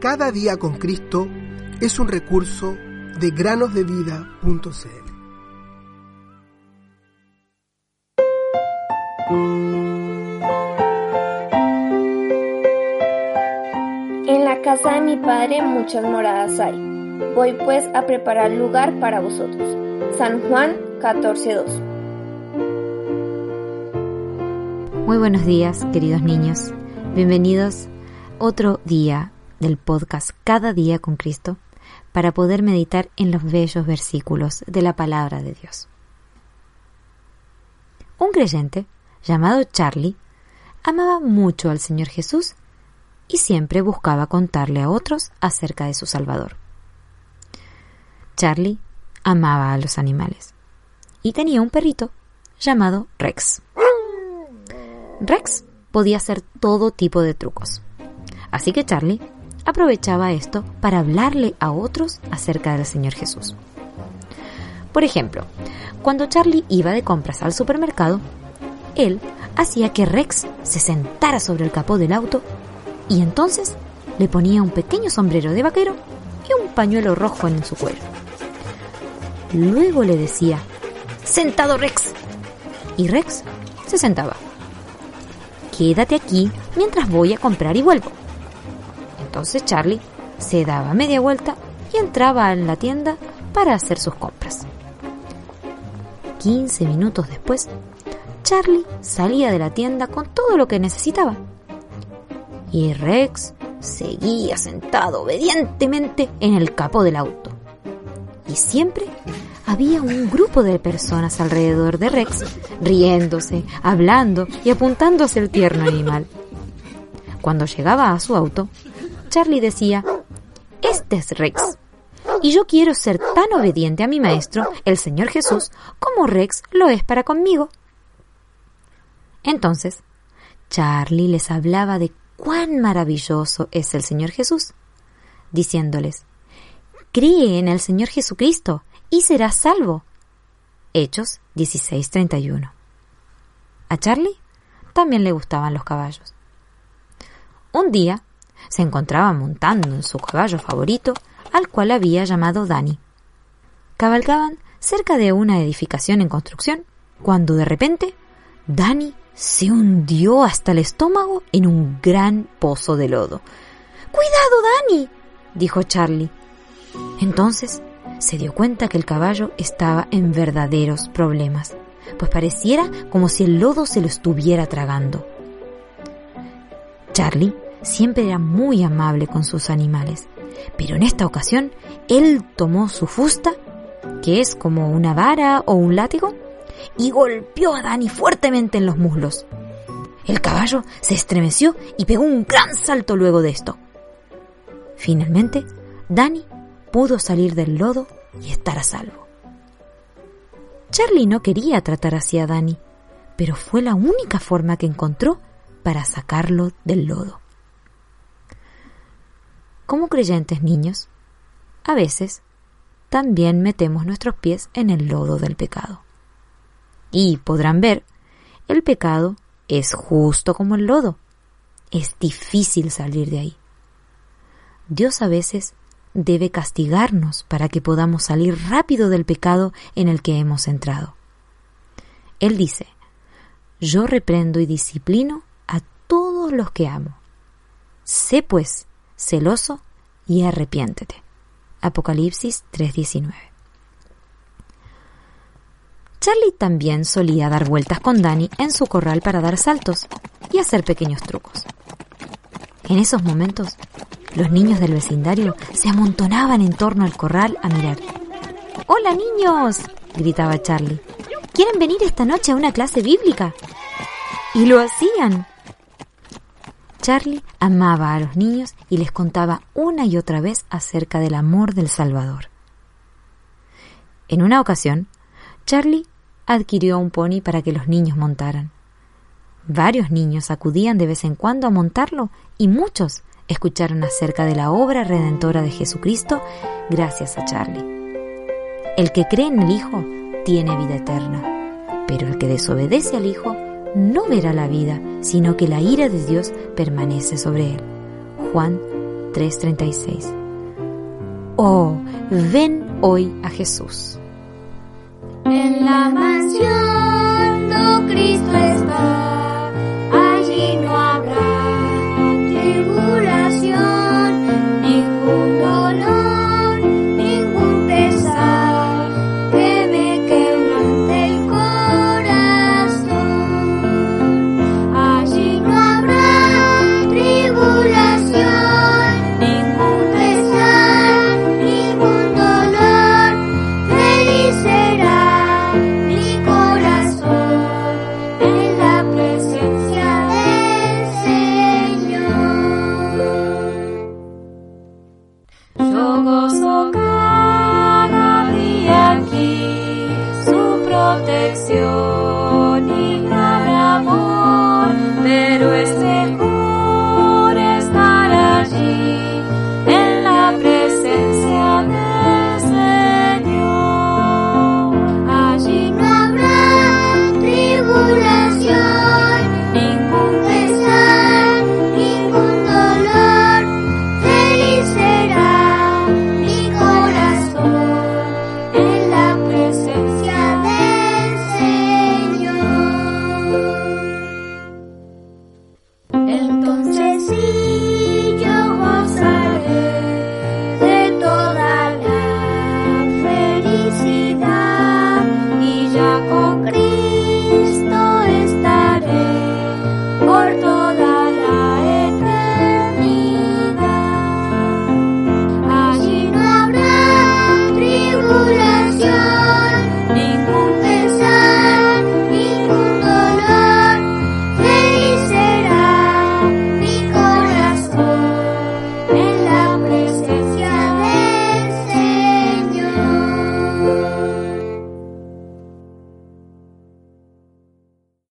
Cada día con Cristo es un recurso de granosdevida.cl. En la casa de mi padre muchas moradas hay. Voy pues a preparar lugar para vosotros. San Juan 14:2 Muy buenos días, queridos niños. Bienvenidos otro día del podcast Cada día con Cristo para poder meditar en los bellos versículos de la palabra de Dios. Un creyente llamado Charlie amaba mucho al Señor Jesús y siempre buscaba contarle a otros acerca de su Salvador. Charlie amaba a los animales y tenía un perrito llamado Rex. Rex podía hacer todo tipo de trucos. Así que Charlie aprovechaba esto para hablarle a otros acerca del Señor Jesús. Por ejemplo, cuando Charlie iba de compras al supermercado, él hacía que Rex se sentara sobre el capó del auto y entonces le ponía un pequeño sombrero de vaquero y un pañuelo rojo en su cuello. Luego le decía, ¡Sentado Rex! Y Rex se sentaba. Quédate aquí mientras voy a comprar y vuelvo. Entonces Charlie se daba media vuelta y entraba en la tienda para hacer sus compras. 15 minutos después, Charlie salía de la tienda con todo lo que necesitaba. Y Rex seguía sentado obedientemente en el capó del auto. Y siempre había un grupo de personas alrededor de Rex, riéndose, hablando y apuntándose el tierno animal. Cuando llegaba a su auto, Charlie decía, Este es Rex. Y yo quiero ser tan obediente a mi maestro, el Señor Jesús, como Rex lo es para conmigo. Entonces, Charlie les hablaba de cuán maravilloso es el Señor Jesús, diciéndoles, Cree en el Señor Jesucristo y serás salvo. Hechos 16:31. A Charlie también le gustaban los caballos. Un día, se encontraba montando en su caballo favorito, al cual había llamado Danny. Cabalgaban cerca de una edificación en construcción, cuando de repente Danny se hundió hasta el estómago en un gran pozo de lodo. ¡Cuidado, Danny! dijo Charlie. Entonces se dio cuenta que el caballo estaba en verdaderos problemas, pues pareciera como si el lodo se lo estuviera tragando. Charlie siempre era muy amable con sus animales, pero en esta ocasión él tomó su fusta, que es como una vara o un látigo, y golpeó a Dani fuertemente en los muslos. El caballo se estremeció y pegó un gran salto luego de esto. Finalmente, Dani pudo salir del lodo y estar a salvo. Charlie no quería tratar así a Dani, pero fue la única forma que encontró para sacarlo del lodo. Como creyentes niños, a veces también metemos nuestros pies en el lodo del pecado. Y podrán ver, el pecado es justo como el lodo. Es difícil salir de ahí. Dios a veces debe castigarnos para que podamos salir rápido del pecado en el que hemos entrado. Él dice, yo reprendo y disciplino a todos los que amo. Sé pues celoso y arrepiéntete. Apocalipsis 3:19. Charlie también solía dar vueltas con Danny en su corral para dar saltos y hacer pequeños trucos. En esos momentos, los niños del vecindario se amontonaban en torno al corral a mirar. ¡Hola niños! gritaba Charlie. ¿Quieren venir esta noche a una clase bíblica? Y lo hacían. Charlie amaba a los niños y les contaba una y otra vez acerca del amor del Salvador. En una ocasión, Charlie adquirió un pony para que los niños montaran. Varios niños acudían de vez en cuando a montarlo y muchos escucharon acerca de la obra redentora de Jesucristo gracias a Charlie. El que cree en el Hijo tiene vida eterna, pero el que desobedece al Hijo no verá la vida, sino que la ira de Dios permanece sobre él. Juan 3:36. Oh, ven hoy a Jesús. En la